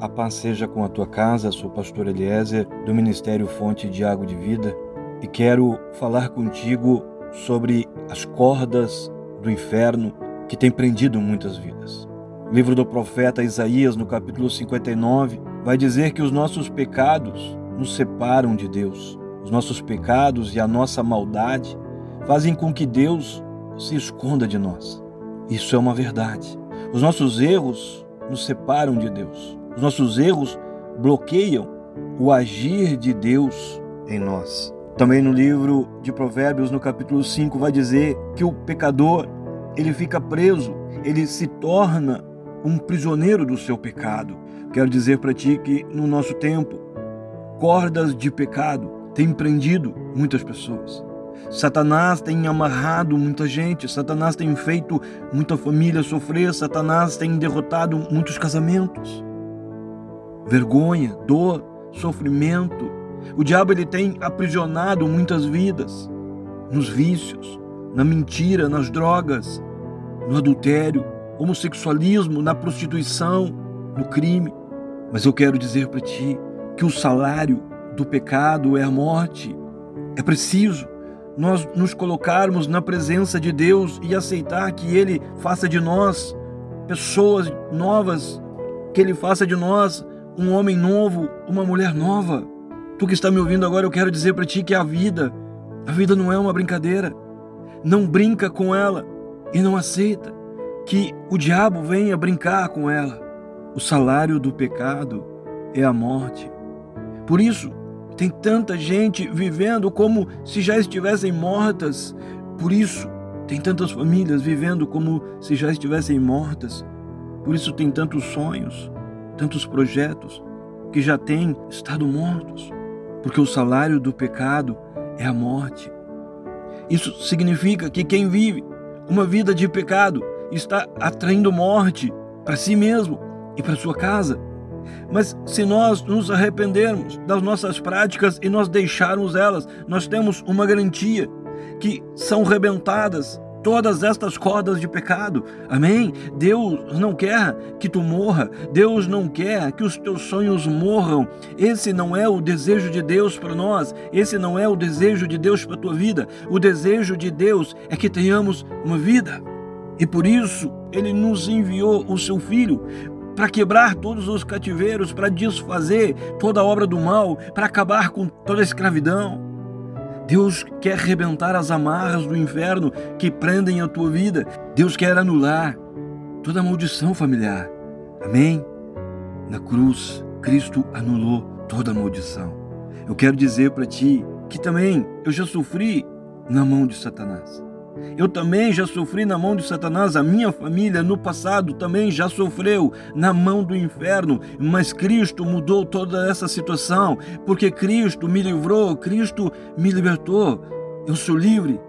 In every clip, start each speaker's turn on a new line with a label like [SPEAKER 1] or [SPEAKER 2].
[SPEAKER 1] a paz seja com a tua casa. Sou pastor Eliezer do Ministério Fonte de Água de Vida e quero falar contigo sobre as cordas do inferno que têm prendido muitas vidas. O livro do profeta Isaías, no capítulo 59, vai dizer que os nossos pecados nos separam de Deus. Os nossos pecados e a nossa maldade fazem com que Deus se esconda de nós. Isso é uma verdade. Os nossos erros nos separam de Deus. Os nossos erros bloqueiam o agir de Deus em nós. Também no livro de Provérbios, no capítulo 5, vai dizer que o pecador, ele fica preso, ele se torna um prisioneiro do seu pecado. Quero dizer para ti que no nosso tempo, cordas de pecado têm prendido muitas pessoas. Satanás tem amarrado muita gente, Satanás tem feito muita família sofrer, Satanás tem derrotado muitos casamentos vergonha, dor, sofrimento. O diabo ele tem aprisionado muitas vidas nos vícios, na mentira, nas drogas, no adultério, homossexualismo, na prostituição, no crime. Mas eu quero dizer para ti que o salário do pecado é a morte. É preciso nós nos colocarmos na presença de Deus e aceitar que Ele faça de nós pessoas novas, que Ele faça de nós um homem novo, uma mulher nova. Tu que está me ouvindo agora, eu quero dizer para ti que a vida, a vida não é uma brincadeira. Não brinca com ela e não aceita que o diabo venha brincar com ela. O salário do pecado é a morte. Por isso, tem tanta gente vivendo como se já estivessem mortas. Por isso, tem tantas famílias vivendo como se já estivessem mortas. Por isso, tem tantos sonhos, tantos projetos que já têm estado mortos, porque o salário do pecado é a morte. Isso significa que quem vive uma vida de pecado está atraindo morte para si mesmo e para sua casa. Mas se nós nos arrependermos das nossas práticas e nós deixarmos elas, nós temos uma garantia que são rebentadas todas estas cordas de pecado. Amém? Deus não quer que tu morra. Deus não quer que os teus sonhos morram. Esse não é o desejo de Deus para nós. Esse não é o desejo de Deus para a tua vida. O desejo de Deus é que tenhamos uma vida. E por isso ele nos enviou o seu filho para quebrar todos os cativeiros, para desfazer toda a obra do mal, para acabar com toda a escravidão. Deus quer arrebentar as amarras do inferno que prendem a tua vida. Deus quer anular toda maldição familiar. Amém? Na cruz, Cristo anulou toda maldição. Eu quero dizer para ti que também eu já sofri na mão de Satanás. Eu também já sofri na mão de Satanás, a minha família no passado também já sofreu na mão do inferno, mas Cristo mudou toda essa situação, porque Cristo me livrou, Cristo me libertou. Eu sou livre.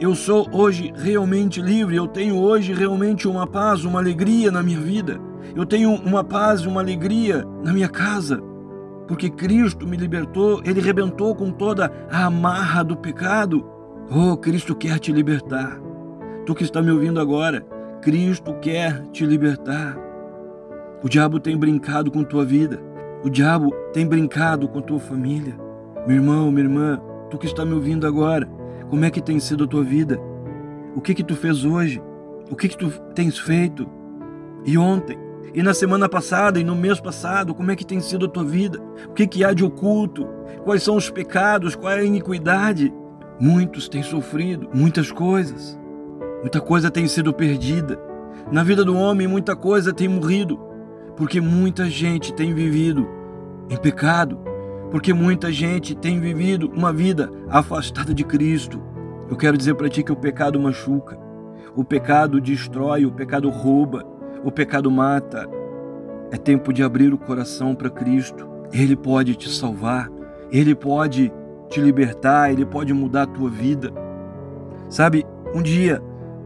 [SPEAKER 1] Eu sou hoje realmente livre, eu tenho hoje realmente uma paz, uma alegria na minha vida. Eu tenho uma paz e uma alegria na minha casa, porque Cristo me libertou, ele rebentou com toda a amarra do pecado. Oh, Cristo quer te libertar. Tu que está me ouvindo agora, Cristo quer te libertar. O diabo tem brincado com tua vida. O diabo tem brincado com tua família. Meu irmão, minha irmã, tu que está me ouvindo agora, como é que tem sido a tua vida? O que que tu fez hoje? O que que tu tens feito? E ontem? E na semana passada e no mês passado, como é que tem sido a tua vida? O que que há de oculto? Quais são os pecados? Qual é a iniquidade? Muitos têm sofrido muitas coisas, muita coisa tem sido perdida. Na vida do homem, muita coisa tem morrido, porque muita gente tem vivido em pecado, porque muita gente tem vivido uma vida afastada de Cristo. Eu quero dizer para ti que o pecado machuca, o pecado destrói, o pecado rouba, o pecado mata. É tempo de abrir o coração para Cristo. Ele pode te salvar, ele pode te libertar, ele pode mudar a tua vida. Sabe, um dia,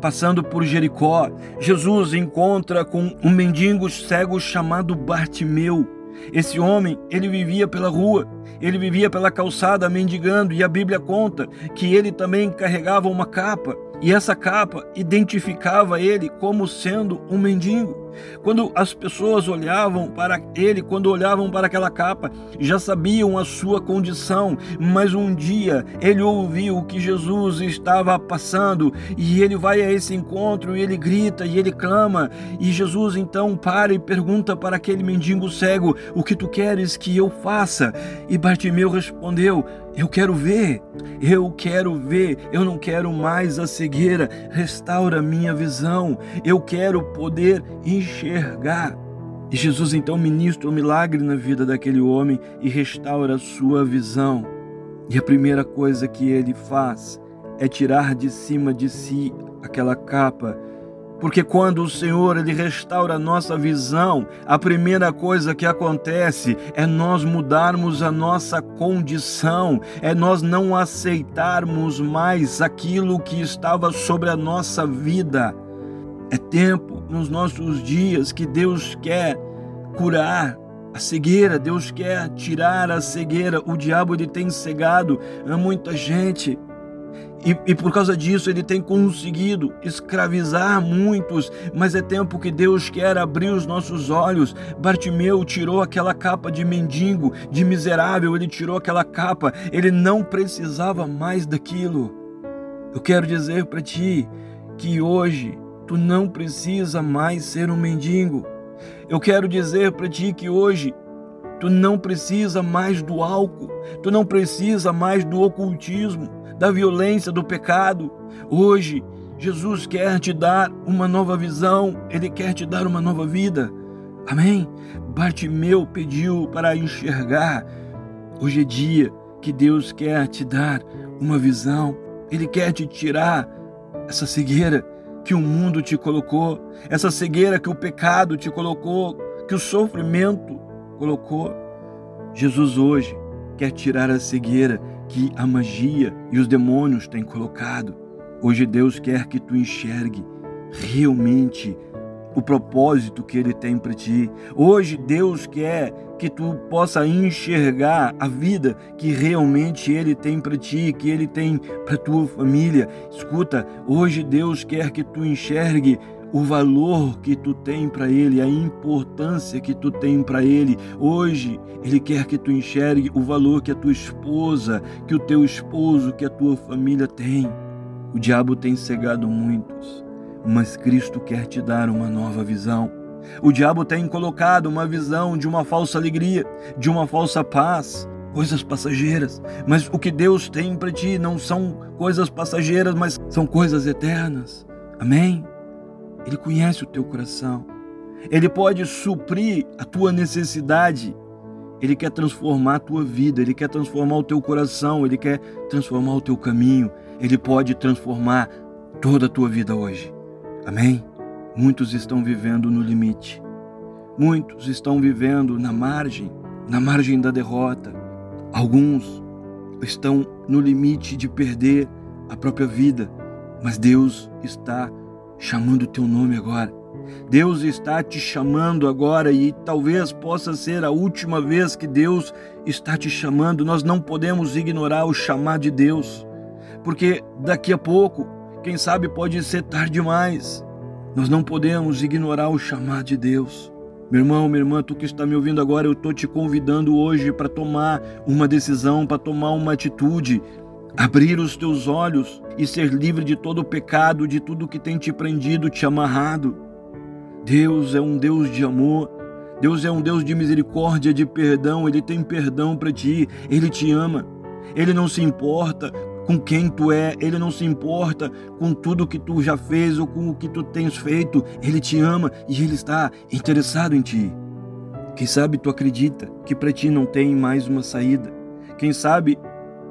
[SPEAKER 1] passando por Jericó, Jesus encontra com um mendigo cego chamado Bartimeu. Esse homem, ele vivia pela rua, ele vivia pela calçada mendigando, e a Bíblia conta que ele também carregava uma capa. E essa capa identificava ele como sendo um mendigo. Quando as pessoas olhavam para ele, quando olhavam para aquela capa, já sabiam a sua condição, mas um dia ele ouviu que Jesus estava passando e ele vai a esse encontro e ele grita e ele clama. E Jesus então para e pergunta para aquele mendigo cego: O que tu queres que eu faça? E Bartimeu respondeu: eu quero ver, eu quero ver, eu não quero mais a cegueira, restaura minha visão, eu quero poder enxergar. E Jesus então ministra um milagre na vida daquele homem e restaura a sua visão. E a primeira coisa que ele faz é tirar de cima de si aquela capa porque quando o Senhor ele restaura a nossa visão, a primeira coisa que acontece é nós mudarmos a nossa condição, é nós não aceitarmos mais aquilo que estava sobre a nossa vida. É tempo nos nossos dias que Deus quer curar a cegueira, Deus quer tirar a cegueira. O diabo ele tem cegado a muita gente. E, e, por causa disso ele tem conseguido escravizar muitos, mas é tempo que Deus quer abrir os nossos olhos. Bartimeu tirou aquela capa de mendigo, de miserável, ele tirou aquela capa, ele não precisava mais daquilo. Eu quero dizer para ti que hoje tu não precisa mais ser um mendigo. Eu quero dizer para ti que hoje tu não precisa mais do álcool, tu não precisa mais do ocultismo da violência do pecado. Hoje, Jesus quer te dar uma nova visão, ele quer te dar uma nova vida. Amém? Bartimeu pediu para enxergar. Hoje é dia que Deus quer te dar uma visão, ele quer te tirar essa cegueira que o mundo te colocou, essa cegueira que o pecado te colocou, que o sofrimento colocou. Jesus hoje quer tirar a cegueira que a magia e os demônios têm colocado. Hoje Deus quer que tu enxergue realmente o propósito que ele tem para ti. Hoje Deus quer que tu possa enxergar a vida que realmente ele tem para ti, que ele tem para tua família. Escuta, hoje Deus quer que tu enxergue o valor que tu tem para ele, a importância que tu tem para ele. Hoje, ele quer que tu enxergue o valor que a tua esposa, que o teu esposo, que a tua família tem. O diabo tem cegado muitos, mas Cristo quer te dar uma nova visão. O diabo tem colocado uma visão de uma falsa alegria, de uma falsa paz, coisas passageiras. Mas o que Deus tem para ti não são coisas passageiras, mas são coisas eternas. Amém? Ele conhece o teu coração. Ele pode suprir a tua necessidade. Ele quer transformar a tua vida, ele quer transformar o teu coração, ele quer transformar o teu caminho. Ele pode transformar toda a tua vida hoje. Amém? Muitos estão vivendo no limite. Muitos estão vivendo na margem, na margem da derrota. Alguns estão no limite de perder a própria vida, mas Deus está chamando o teu nome agora. Deus está te chamando agora e talvez possa ser a última vez que Deus está te chamando. Nós não podemos ignorar o chamar de Deus, porque daqui a pouco, quem sabe, pode ser tarde demais. Nós não podemos ignorar o chamar de Deus. Meu irmão, minha irmã, tu que está me ouvindo agora, eu estou te convidando hoje para tomar uma decisão, para tomar uma atitude, abrir os teus olhos e ser livre de todo o pecado, de tudo que tem te prendido, te amarrado. Deus é um Deus de amor. Deus é um Deus de misericórdia, de perdão. Ele tem perdão para ti. Ele te ama. Ele não se importa com quem tu é, ele não se importa com tudo que tu já fez ou com o que tu tens feito. Ele te ama e ele está interessado em ti. Quem sabe tu acredita que para ti não tem mais uma saída? Quem sabe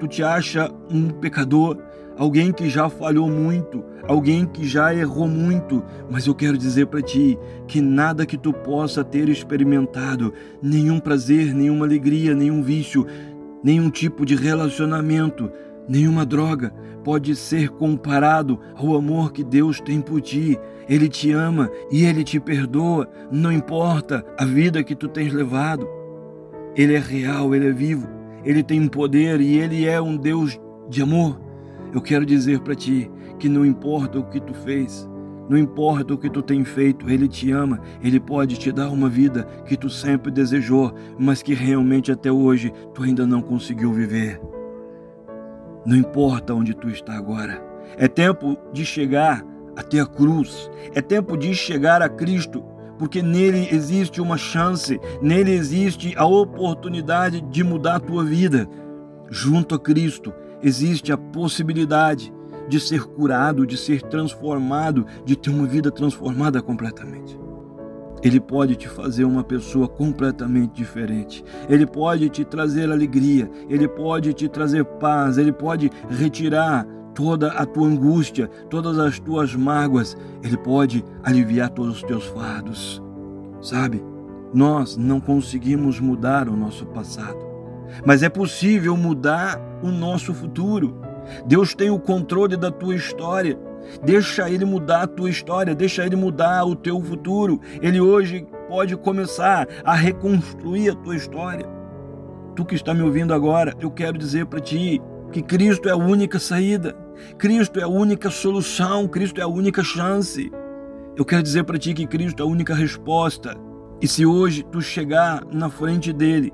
[SPEAKER 1] tu te acha um pecador, alguém que já falhou muito, alguém que já errou muito, mas eu quero dizer para ti que nada que tu possa ter experimentado, nenhum prazer, nenhuma alegria, nenhum vício, nenhum tipo de relacionamento, nenhuma droga pode ser comparado ao amor que Deus tem por ti. Ele te ama e ele te perdoa, não importa a vida que tu tens levado. Ele é real, ele é vivo, ele tem poder e ele é um Deus de amor. Eu quero dizer para ti que não importa o que tu fez, não importa o que tu tem feito, Ele te ama, Ele pode te dar uma vida que tu sempre desejou, mas que realmente até hoje tu ainda não conseguiu viver. Não importa onde tu está agora, é tempo de chegar até a cruz, é tempo de chegar a Cristo, porque nele existe uma chance, nele existe a oportunidade de mudar a tua vida. Junto a Cristo existe a possibilidade de ser curado, de ser transformado, de ter uma vida transformada completamente. Ele pode te fazer uma pessoa completamente diferente. Ele pode te trazer alegria, ele pode te trazer paz, ele pode retirar toda a tua angústia, todas as tuas mágoas, ele pode aliviar todos os teus fardos. Sabe? Nós não conseguimos mudar o nosso passado, mas é possível mudar o nosso futuro. Deus tem o controle da tua história. Deixa Ele mudar a tua história, deixa Ele mudar o teu futuro. Ele hoje pode começar a reconstruir a tua história. Tu que está me ouvindo agora, eu quero dizer para ti que Cristo é a única saída, Cristo é a única solução, Cristo é a única chance. Eu quero dizer para ti que Cristo é a única resposta. E se hoje tu chegar na frente dele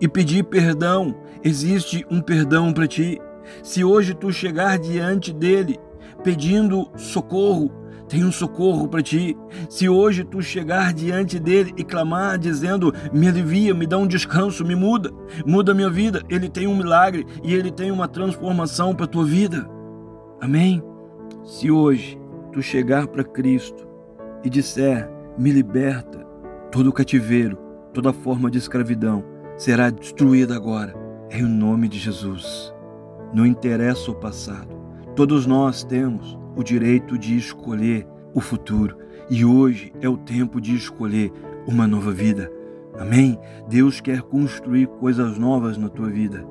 [SPEAKER 1] e pedir perdão, existe um perdão para ti. Se hoje tu chegar diante dele pedindo socorro, tem um socorro para ti. Se hoje tu chegar diante dele e clamar dizendo: "Me alivia, me dá um descanso, me muda, muda minha vida", ele tem um milagre e ele tem uma transformação para tua vida. Amém. Se hoje tu chegar para Cristo e disser: "Me liberta", todo cativeiro, toda forma de escravidão será destruída agora, em nome de Jesus. Não interessa o passado. Todos nós temos o direito de escolher o futuro e hoje é o tempo de escolher uma nova vida. Amém? Deus quer construir coisas novas na tua vida.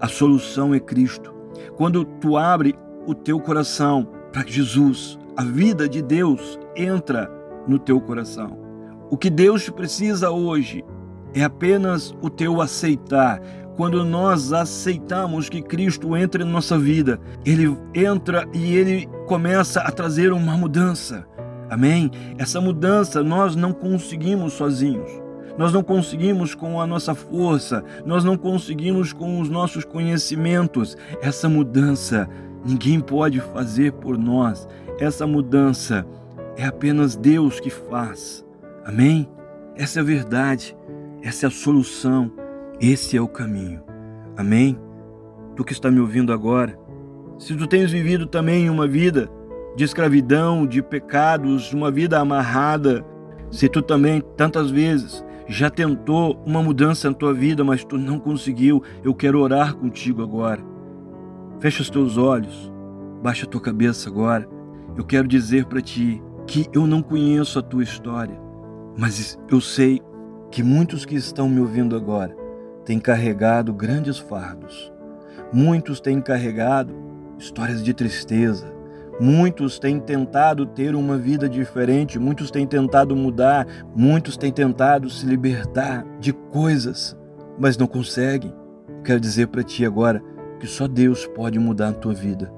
[SPEAKER 1] A solução é Cristo. Quando tu abre o teu coração para Jesus, a vida de Deus entra no teu coração. O que Deus precisa hoje é apenas o teu aceitar, quando nós aceitamos que Cristo entre em nossa vida, ele entra e ele começa a trazer uma mudança. Amém? Essa mudança nós não conseguimos sozinhos. Nós não conseguimos com a nossa força, nós não conseguimos com os nossos conhecimentos. Essa mudança ninguém pode fazer por nós. Essa mudança é apenas Deus que faz. Amém? Essa é a verdade, essa é a solução. Esse é o caminho. Amém? Tu que está me ouvindo agora, se tu tens vivido também uma vida de escravidão, de pecados, uma vida amarrada, se tu também tantas vezes já tentou uma mudança na tua vida, mas tu não conseguiu, eu quero orar contigo agora. Fecha os teus olhos, baixa a tua cabeça agora. Eu quero dizer para ti que eu não conheço a tua história, mas eu sei que muitos que estão me ouvindo agora têm carregado grandes fardos. Muitos têm carregado histórias de tristeza. Muitos têm tentado ter uma vida diferente, muitos têm tentado mudar, muitos têm tentado se libertar de coisas, mas não conseguem. Quero dizer para ti agora que só Deus pode mudar a tua vida.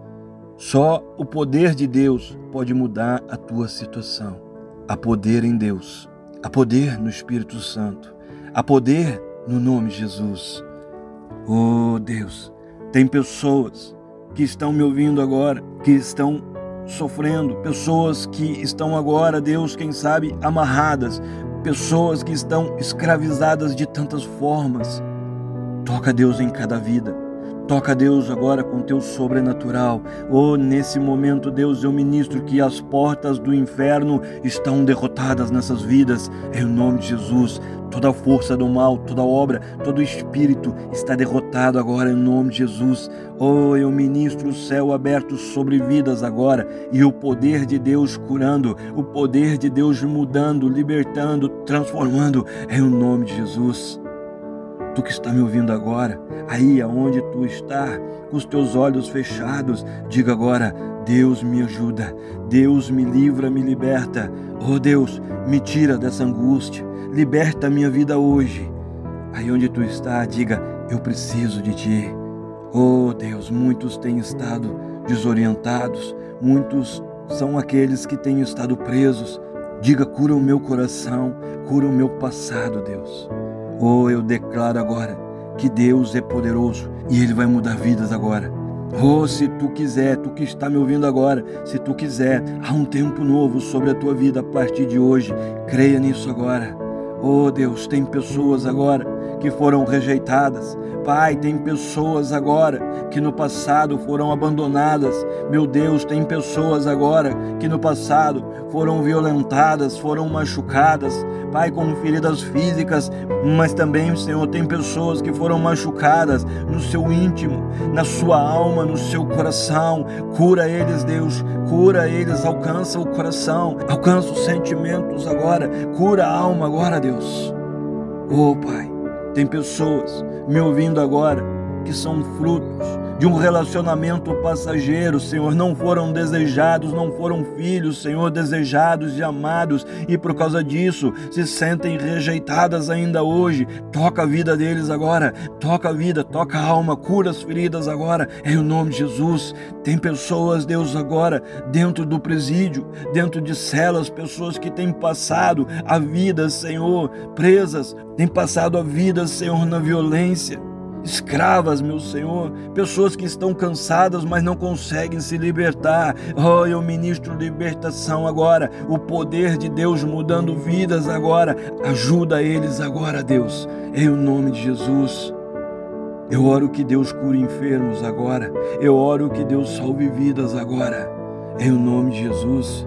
[SPEAKER 1] Só o poder de Deus pode mudar a tua situação. Há poder em Deus, há poder no Espírito Santo, há poder no nome de Jesus. Oh Deus, tem pessoas que estão me ouvindo agora, que estão sofrendo, pessoas que estão agora, Deus, quem sabe, amarradas, pessoas que estão escravizadas de tantas formas. Toca Deus em cada vida Toca, Deus, agora com teu sobrenatural. Oh, nesse momento, Deus, eu ministro que as portas do inferno estão derrotadas nessas vidas, em nome de Jesus. Toda força do mal, toda obra, todo espírito está derrotado agora em nome de Jesus. Oh, eu ministro o céu aberto sobre vidas agora e o poder de Deus curando, o poder de Deus mudando, libertando, transformando em nome de Jesus. Tu que está me ouvindo agora, aí aonde tu está, com os teus olhos fechados, diga agora: Deus me ajuda, Deus me livra, me liberta. Oh Deus, me tira dessa angústia, liberta a minha vida hoje. Aí onde tu está, diga: Eu preciso de ti. Oh Deus, muitos têm estado desorientados, muitos são aqueles que têm estado presos. Diga: cura o meu coração, cura o meu passado, Deus. Oh, eu declaro agora que Deus é poderoso e Ele vai mudar vidas agora. Oh, se tu quiser, tu que está me ouvindo agora, se tu quiser, há um tempo novo sobre a tua vida a partir de hoje. Creia nisso agora. Oh Deus, tem pessoas agora que foram rejeitadas. Pai, tem pessoas agora que no passado foram abandonadas. Meu Deus, tem pessoas agora que no passado foram violentadas, foram machucadas. Pai, com feridas físicas, mas também, Senhor, tem pessoas que foram machucadas no seu íntimo, na sua alma, no seu coração. Cura eles, Deus, cura eles, alcança o coração, alcança os sentimentos agora, cura a alma agora, Deus. Oh, Pai, tem pessoas me ouvindo agora que são frutos de um relacionamento passageiro, Senhor, não foram desejados, não foram filhos, Senhor, desejados e amados, e por causa disso se sentem rejeitadas ainda hoje. Toca a vida deles agora, toca a vida, toca a alma, cura as feridas agora, em nome de Jesus. Tem pessoas, Deus, agora dentro do presídio, dentro de celas, pessoas que têm passado a vida, Senhor, presas, têm passado a vida, Senhor, na violência escravas, meu Senhor, pessoas que estão cansadas, mas não conseguem se libertar. Oh, eu ministro libertação agora, o poder de Deus mudando vidas agora. Ajuda eles agora, Deus, em nome de Jesus. Eu oro que Deus cure enfermos agora. Eu oro que Deus salve vidas agora. Em nome de Jesus.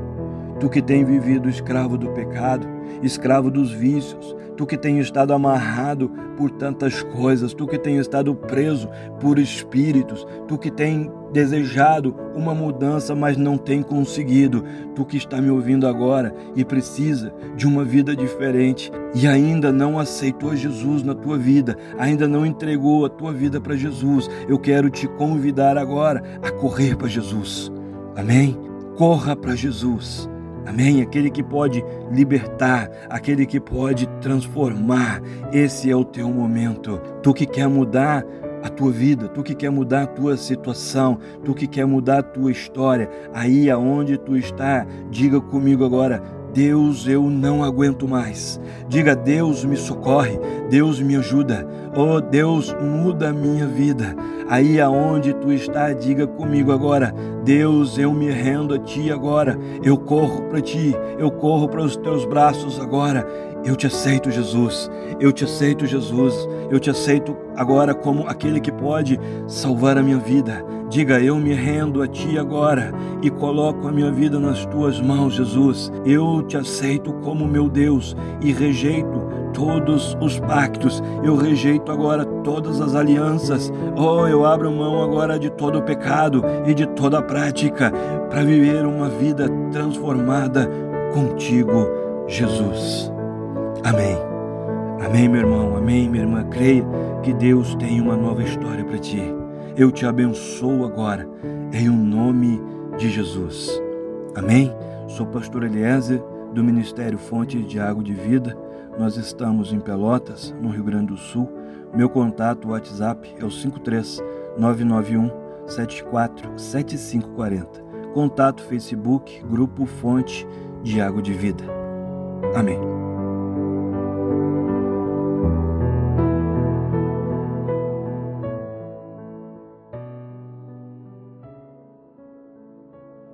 [SPEAKER 1] Tu que tem vivido escravo do pecado, escravo dos vícios, tu que tem estado amarrado por tantas coisas, tu que tem estado preso por espíritos, tu que tem desejado uma mudança, mas não tem conseguido, tu que está me ouvindo agora e precisa de uma vida diferente e ainda não aceitou Jesus na tua vida, ainda não entregou a tua vida para Jesus, eu quero te convidar agora a correr para Jesus. Amém? Corra para Jesus. Amém? Aquele que pode libertar, aquele que pode transformar. Esse é o teu momento. Tu que quer mudar a tua vida, tu que quer mudar a tua situação, tu que quer mudar a tua história, aí aonde tu está, diga comigo agora: Deus, eu não aguento mais. Diga, Deus me socorre, Deus me ajuda. Oh, Deus, muda a minha vida. Aí aonde tu está, diga comigo agora: Deus, eu me rendo a ti agora. Eu corro para ti, eu corro para os teus braços agora. Eu te aceito, Jesus. Eu te aceito, Jesus. Eu te aceito agora como aquele que pode salvar a minha vida. Diga, eu me rendo a ti agora e coloco a minha vida nas tuas mãos, Jesus. Eu te aceito como meu Deus e rejeito todos os pactos. Eu rejeito agora todas as alianças. Oh, eu abro mão agora de todo o pecado e de toda a prática para viver uma vida transformada contigo, Jesus. Amém. Amém, meu irmão. Amém, minha irmã. Creia que Deus tem uma nova história para ti. Eu te abençoo agora, em o um nome de Jesus. Amém. Sou pastor Eliezer, do Ministério Fonte de Água de Vida. Nós estamos em Pelotas, no Rio Grande do Sul. Meu contato WhatsApp é o 53 991 74 7540. Contato Facebook, Grupo Fonte de Água de Vida. Amém.